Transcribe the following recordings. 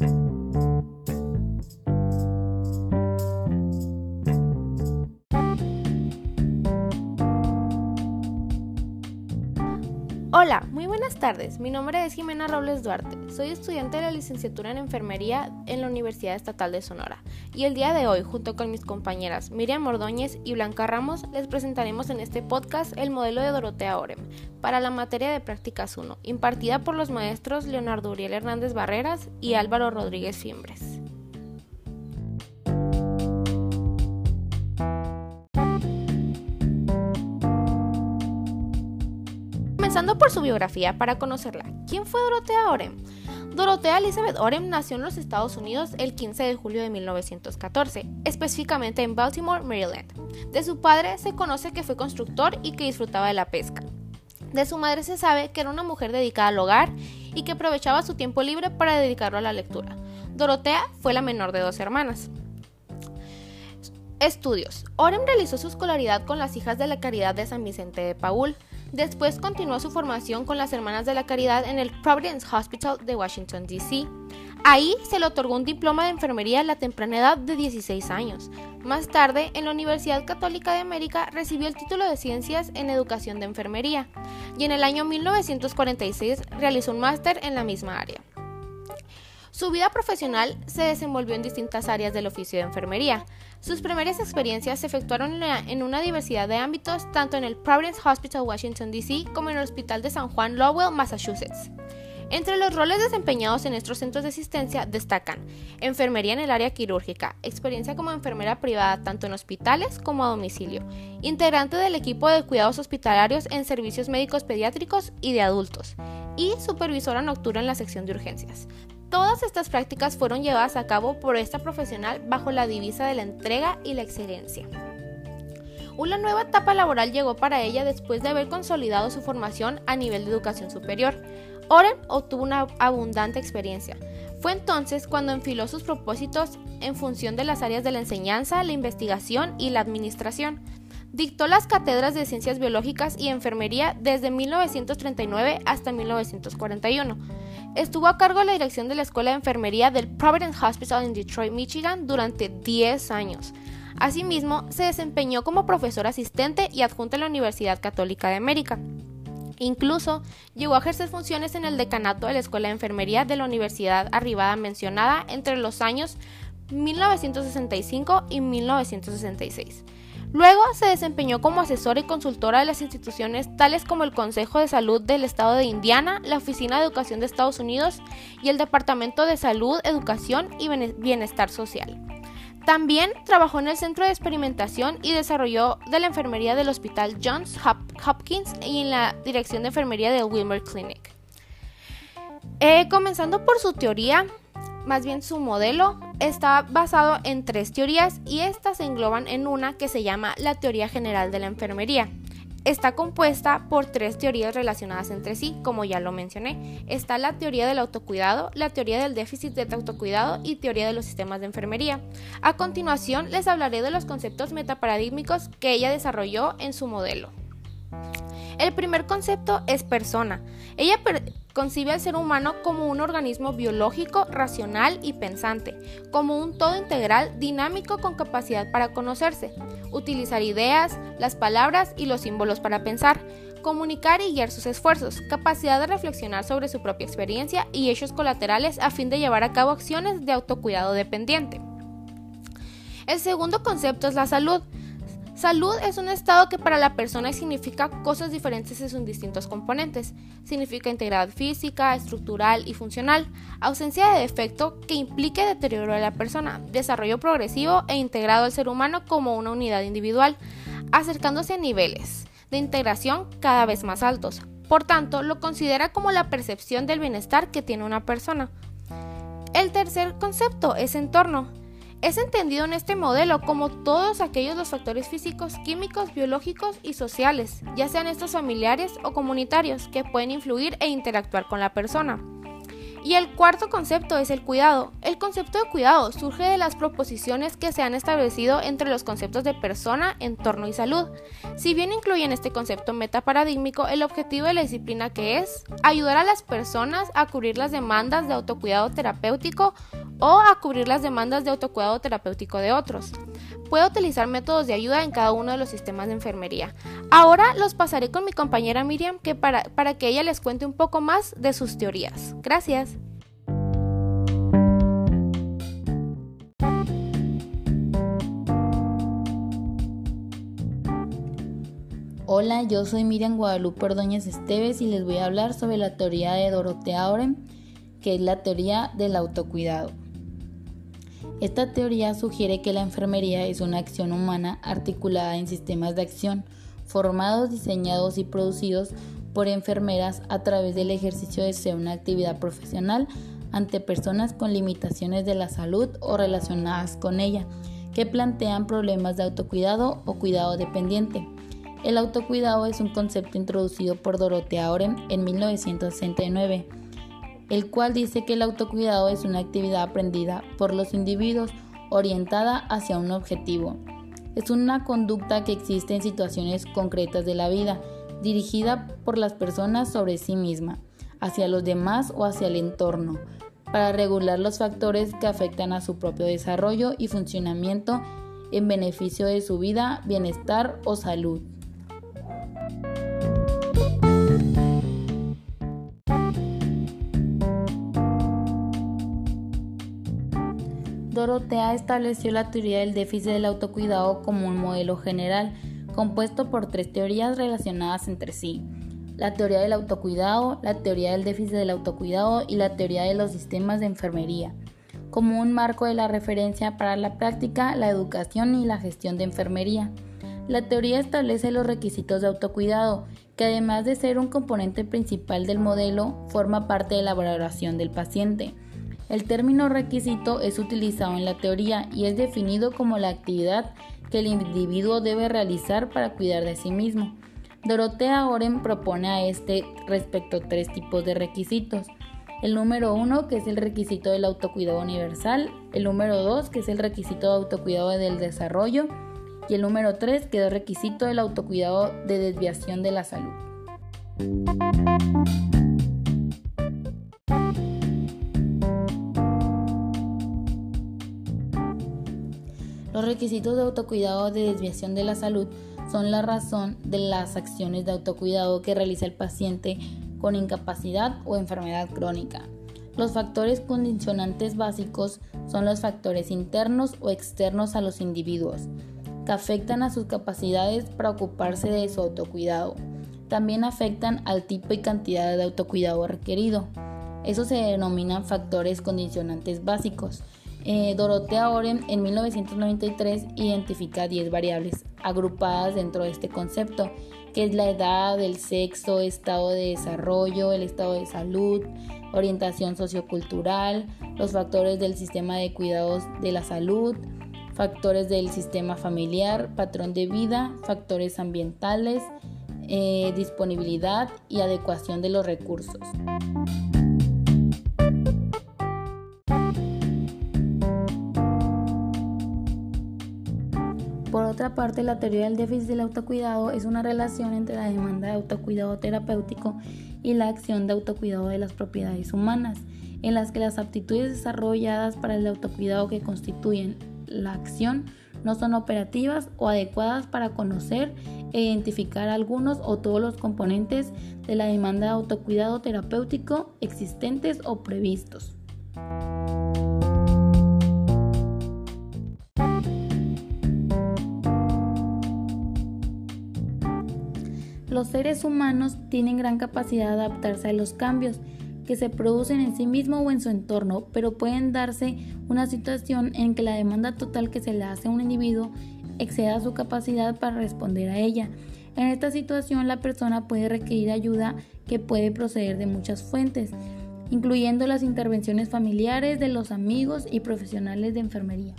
Hola, muy buenas tardes. Mi nombre es Jimena Robles Duarte. Soy estudiante de la licenciatura en Enfermería en la Universidad Estatal de Sonora. Y el día de hoy, junto con mis compañeras Miriam Ordóñez y Blanca Ramos, les presentaremos en este podcast el modelo de Dorotea Orem para la materia de Prácticas 1, impartida por los maestros Leonardo Uriel Hernández Barreras y Álvaro Rodríguez Fiembres. Comenzando por su biografía para conocerla. ¿Quién fue Dorotea Orem? Dorotea Elizabeth Orem nació en los Estados Unidos el 15 de julio de 1914, específicamente en Baltimore, Maryland. De su padre se conoce que fue constructor y que disfrutaba de la pesca. De su madre se sabe que era una mujer dedicada al hogar y que aprovechaba su tiempo libre para dedicarlo a la lectura. Dorotea fue la menor de dos hermanas. Estudios. Orem realizó su escolaridad con las hijas de la Caridad de San Vicente de Paul. Después continuó su formación con las Hermanas de la Caridad en el Providence Hospital de Washington, D.C. Ahí se le otorgó un diploma de enfermería a la temprana edad de 16 años. Más tarde, en la Universidad Católica de América recibió el título de Ciencias en Educación de Enfermería y en el año 1946 realizó un máster en la misma área. Su vida profesional se desenvolvió en distintas áreas del oficio de enfermería. Sus primeras experiencias se efectuaron en una diversidad de ámbitos, tanto en el Providence Hospital Washington, D.C., como en el Hospital de San Juan Lowell, Massachusetts. Entre los roles desempeñados en estos centros de asistencia destacan enfermería en el área quirúrgica, experiencia como enfermera privada tanto en hospitales como a domicilio, integrante del equipo de cuidados hospitalarios en servicios médicos pediátricos y de adultos, y supervisora nocturna en la sección de urgencias. Todas estas prácticas fueron llevadas a cabo por esta profesional bajo la divisa de la entrega y la excelencia. Una nueva etapa laboral llegó para ella después de haber consolidado su formación a nivel de educación superior. Oren obtuvo una abundante experiencia. Fue entonces cuando enfiló sus propósitos en función de las áreas de la enseñanza, la investigación y la administración. Dictó las cátedras de ciencias biológicas y enfermería desde 1939 hasta 1941 Estuvo a cargo de la dirección de la Escuela de Enfermería del Providence Hospital en Detroit, Michigan durante 10 años. Asimismo, se desempeñó como profesor asistente y adjunto en la Universidad Católica de América. Incluso llegó a ejercer funciones en el decanato de la Escuela de Enfermería de la Universidad arribada mencionada entre los años 1965 y 1966. Luego se desempeñó como asesora y consultora de las instituciones tales como el Consejo de Salud del Estado de Indiana, la Oficina de Educación de Estados Unidos y el Departamento de Salud, Educación y Bienestar Social. También trabajó en el Centro de Experimentación y Desarrollo de la Enfermería del Hospital Johns Hopkins y en la Dirección de Enfermería del Wilmer Clinic. Eh, comenzando por su teoría, más bien su modelo, está basado en tres teorías y estas se engloban en una que se llama la teoría general de la enfermería. Está compuesta por tres teorías relacionadas entre sí, como ya lo mencioné. Está la teoría del autocuidado, la teoría del déficit de autocuidado y teoría de los sistemas de enfermería. A continuación les hablaré de los conceptos metaparadigmicos que ella desarrolló en su modelo. El primer concepto es persona. Ella concibe al ser humano como un organismo biológico, racional y pensante, como un todo integral dinámico con capacidad para conocerse, utilizar ideas, las palabras y los símbolos para pensar, comunicar y guiar sus esfuerzos, capacidad de reflexionar sobre su propia experiencia y hechos colaterales a fin de llevar a cabo acciones de autocuidado dependiente. El segundo concepto es la salud. Salud es un estado que para la persona significa cosas diferentes en sus distintos componentes. Significa integridad física, estructural y funcional, ausencia de defecto que implique deterioro de la persona, desarrollo progresivo e integrado al ser humano como una unidad individual, acercándose a niveles de integración cada vez más altos. Por tanto, lo considera como la percepción del bienestar que tiene una persona. El tercer concepto es entorno. Es entendido en este modelo como todos aquellos los factores físicos, químicos, biológicos y sociales, ya sean estos familiares o comunitarios, que pueden influir e interactuar con la persona. Y el cuarto concepto es el cuidado. El concepto de cuidado surge de las proposiciones que se han establecido entre los conceptos de persona, entorno y salud. Si bien incluyen este concepto metaparadigmático, el objetivo de la disciplina que es ayudar a las personas a cubrir las demandas de autocuidado terapéutico o a cubrir las demandas de autocuidado terapéutico de otros. Puede utilizar métodos de ayuda en cada uno de los sistemas de enfermería. Ahora los pasaré con mi compañera Miriam que para, para que ella les cuente un poco más de sus teorías. Gracias. Hola, yo soy Miriam Guadalupe Ordóñez Esteves y les voy a hablar sobre la teoría de Dorotea Oren, que es la teoría del autocuidado. Esta teoría sugiere que la enfermería es una acción humana articulada en sistemas de acción, formados, diseñados y producidos por enfermeras a través del ejercicio de una actividad profesional ante personas con limitaciones de la salud o relacionadas con ella, que plantean problemas de autocuidado o cuidado dependiente. El autocuidado es un concepto introducido por Dorothea Oren en 1969 el cual dice que el autocuidado es una actividad aprendida por los individuos orientada hacia un objetivo. Es una conducta que existe en situaciones concretas de la vida, dirigida por las personas sobre sí misma, hacia los demás o hacia el entorno, para regular los factores que afectan a su propio desarrollo y funcionamiento en beneficio de su vida, bienestar o salud. Dorotea estableció la teoría del déficit del autocuidado como un modelo general, compuesto por tres teorías relacionadas entre sí. La teoría del autocuidado, la teoría del déficit del autocuidado y la teoría de los sistemas de enfermería, como un marco de la referencia para la práctica, la educación y la gestión de enfermería. La teoría establece los requisitos de autocuidado, que además de ser un componente principal del modelo, forma parte de la valoración del paciente. El término requisito es utilizado en la teoría y es definido como la actividad que el individuo debe realizar para cuidar de sí mismo. Dorotea Oren propone a este respecto tres tipos de requisitos. El número uno, que es el requisito del autocuidado universal. El número dos, que es el requisito de autocuidado del desarrollo. Y el número tres, que es el requisito del autocuidado de desviación de la salud. Requisitos de autocuidado de desviación de la salud son la razón de las acciones de autocuidado que realiza el paciente con incapacidad o enfermedad crónica. Los factores condicionantes básicos son los factores internos o externos a los individuos, que afectan a sus capacidades para ocuparse de su autocuidado. También afectan al tipo y cantidad de autocuidado requerido. Eso se denominan factores condicionantes básicos. Eh, Dorotea Oren en 1993 identifica 10 variables agrupadas dentro de este concepto, que es la edad, el sexo, estado de desarrollo, el estado de salud, orientación sociocultural, los factores del sistema de cuidados de la salud, factores del sistema familiar, patrón de vida, factores ambientales, eh, disponibilidad y adecuación de los recursos. Otra parte, la teoría del déficit del autocuidado es una relación entre la demanda de autocuidado terapéutico y la acción de autocuidado de las propiedades humanas, en las que las aptitudes desarrolladas para el autocuidado que constituyen la acción no son operativas o adecuadas para conocer e identificar algunos o todos los componentes de la demanda de autocuidado terapéutico existentes o previstos. Los seres humanos tienen gran capacidad de adaptarse a los cambios que se producen en sí mismo o en su entorno, pero pueden darse una situación en que la demanda total que se le hace a un individuo exceda su capacidad para responder a ella. En esta situación la persona puede requerir ayuda que puede proceder de muchas fuentes, incluyendo las intervenciones familiares de los amigos y profesionales de enfermería.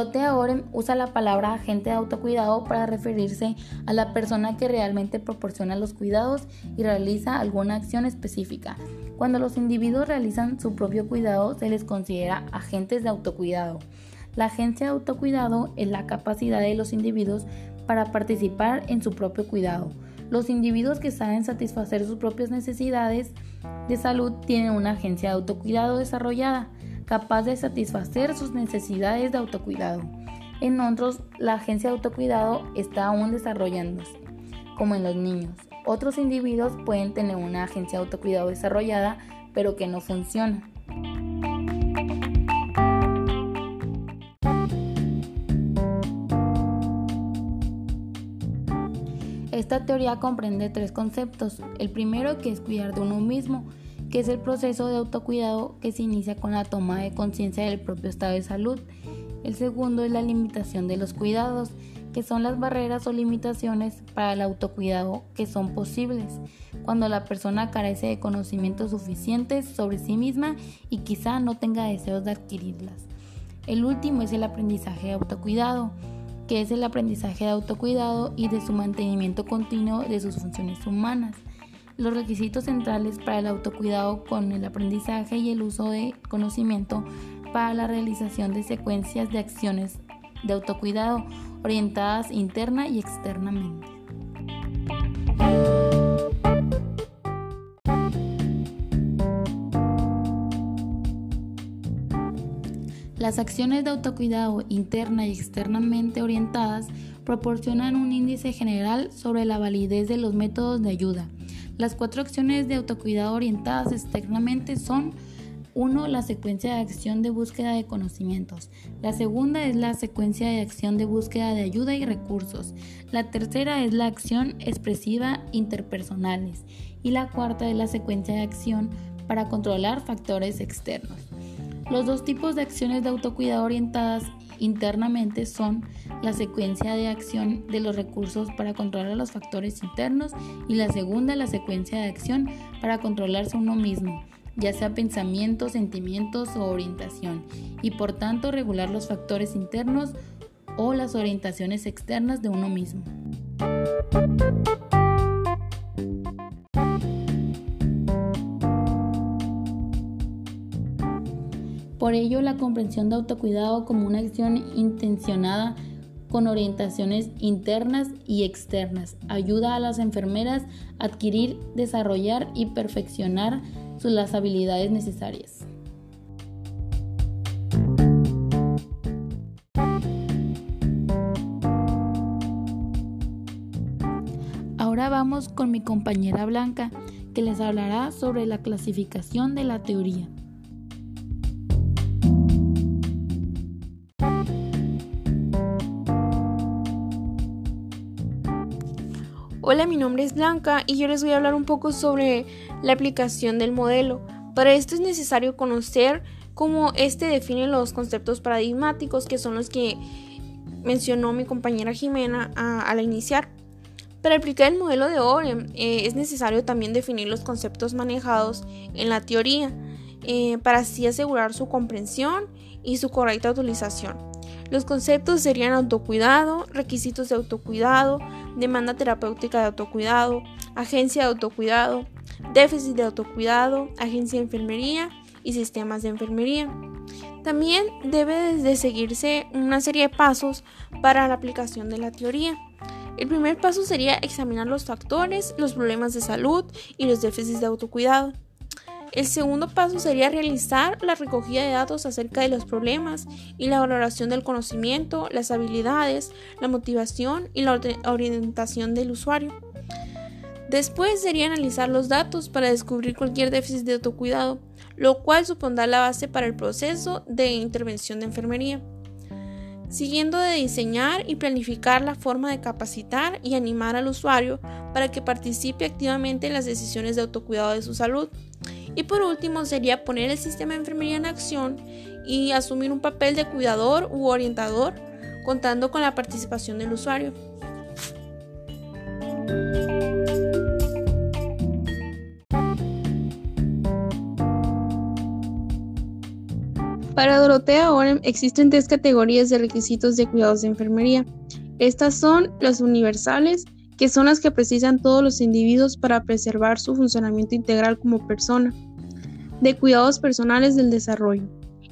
Dorotea Oren usa la palabra agente de autocuidado para referirse a la persona que realmente proporciona los cuidados y realiza alguna acción específica. Cuando los individuos realizan su propio cuidado se les considera agentes de autocuidado. La agencia de autocuidado es la capacidad de los individuos para participar en su propio cuidado. Los individuos que saben satisfacer sus propias necesidades de salud tienen una agencia de autocuidado desarrollada, capaz de satisfacer sus necesidades de autocuidado. En otros, la agencia de autocuidado está aún desarrollándose, como en los niños. Otros individuos pueden tener una agencia de autocuidado desarrollada, pero que no funciona. Esta teoría comprende tres conceptos. El primero que es cuidar de uno mismo, que es el proceso de autocuidado que se inicia con la toma de conciencia del propio estado de salud. El segundo es la limitación de los cuidados, que son las barreras o limitaciones para el autocuidado que son posibles cuando la persona carece de conocimientos suficientes sobre sí misma y quizá no tenga deseos de adquirirlas. El último es el aprendizaje de autocuidado, que es el aprendizaje de autocuidado y de su mantenimiento continuo de sus funciones humanas. Los requisitos centrales para el autocuidado con el aprendizaje y el uso de conocimiento para la realización de secuencias de acciones de autocuidado orientadas interna y externamente. Las acciones de autocuidado interna y externamente orientadas proporcionan un índice general sobre la validez de los métodos de ayuda. Las cuatro acciones de autocuidado orientadas externamente son 1. La secuencia de acción de búsqueda de conocimientos. La segunda es la secuencia de acción de búsqueda de ayuda y recursos. La tercera es la acción expresiva interpersonales. Y la cuarta es la secuencia de acción para controlar factores externos. Los dos tipos de acciones de autocuidado orientadas internamente son la secuencia de acción de los recursos para controlar los factores internos y la segunda la secuencia de acción para controlarse uno mismo, ya sea pensamientos, sentimientos o orientación, y por tanto regular los factores internos o las orientaciones externas de uno mismo. Por ello, la comprensión de autocuidado como una acción intencionada con orientaciones internas y externas ayuda a las enfermeras a adquirir, desarrollar y perfeccionar las habilidades necesarias. Ahora vamos con mi compañera Blanca, que les hablará sobre la clasificación de la teoría. Hola, mi nombre es Blanca y yo les voy a hablar un poco sobre la aplicación del modelo. Para esto es necesario conocer cómo este define los conceptos paradigmáticos que son los que mencionó mi compañera Jimena al iniciar. Para aplicar el modelo de Orem eh, es necesario también definir los conceptos manejados en la teoría eh, para así asegurar su comprensión y su correcta utilización. Los conceptos serían autocuidado, requisitos de autocuidado, demanda terapéutica de autocuidado, agencia de autocuidado, déficit de autocuidado, agencia de enfermería y sistemas de enfermería. También debe de seguirse una serie de pasos para la aplicación de la teoría. El primer paso sería examinar los factores, los problemas de salud y los déficits de autocuidado. El segundo paso sería realizar la recogida de datos acerca de los problemas y la valoración del conocimiento, las habilidades, la motivación y la orientación del usuario. Después sería analizar los datos para descubrir cualquier déficit de autocuidado, lo cual supondrá la base para el proceso de intervención de enfermería. Siguiendo de diseñar y planificar la forma de capacitar y animar al usuario para que participe activamente en las decisiones de autocuidado de su salud. Y por último sería poner el sistema de enfermería en acción y asumir un papel de cuidador u orientador contando con la participación del usuario. Para Dorotea Orem existen tres categorías de requisitos de cuidados de enfermería. Estas son las universales, que son las que precisan todos los individuos para preservar su funcionamiento integral como persona. De cuidados personales del desarrollo.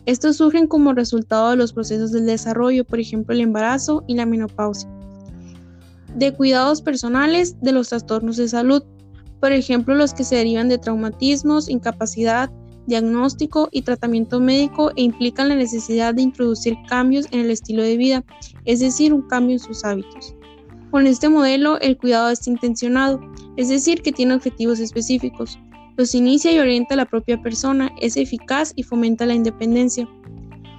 Estos surgen como resultado de los procesos del desarrollo, por ejemplo el embarazo y la menopausia. De cuidados personales de los trastornos de salud, por ejemplo los que se derivan de traumatismos, incapacidad, diagnóstico y tratamiento médico e implican la necesidad de introducir cambios en el estilo de vida, es decir, un cambio en sus hábitos. Con este modelo, el cuidado es intencionado, es decir, que tiene objetivos específicos. Los inicia y orienta la propia persona, es eficaz y fomenta la independencia.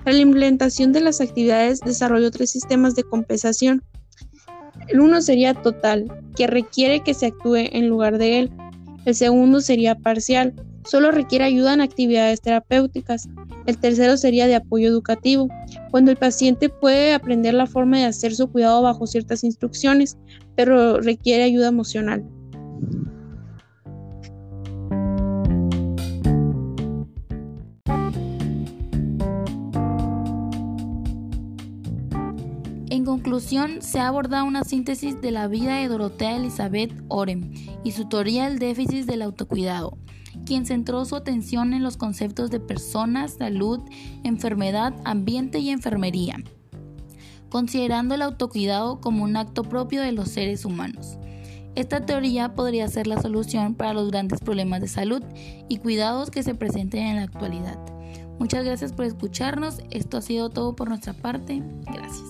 Para la implementación de las actividades desarrolló tres sistemas de compensación. El uno sería total, que requiere que se actúe en lugar de él. El segundo sería parcial, solo requiere ayuda en actividades terapéuticas. El tercero sería de apoyo educativo, cuando el paciente puede aprender la forma de hacer su cuidado bajo ciertas instrucciones, pero requiere ayuda emocional. En conclusión, se ha abordado una síntesis de la vida de Dorotea Elizabeth Orem y su teoría del déficit del autocuidado quien centró su atención en los conceptos de personas, salud, enfermedad, ambiente y enfermería, considerando el autocuidado como un acto propio de los seres humanos. Esta teoría podría ser la solución para los grandes problemas de salud y cuidados que se presenten en la actualidad. Muchas gracias por escucharnos. Esto ha sido todo por nuestra parte. Gracias.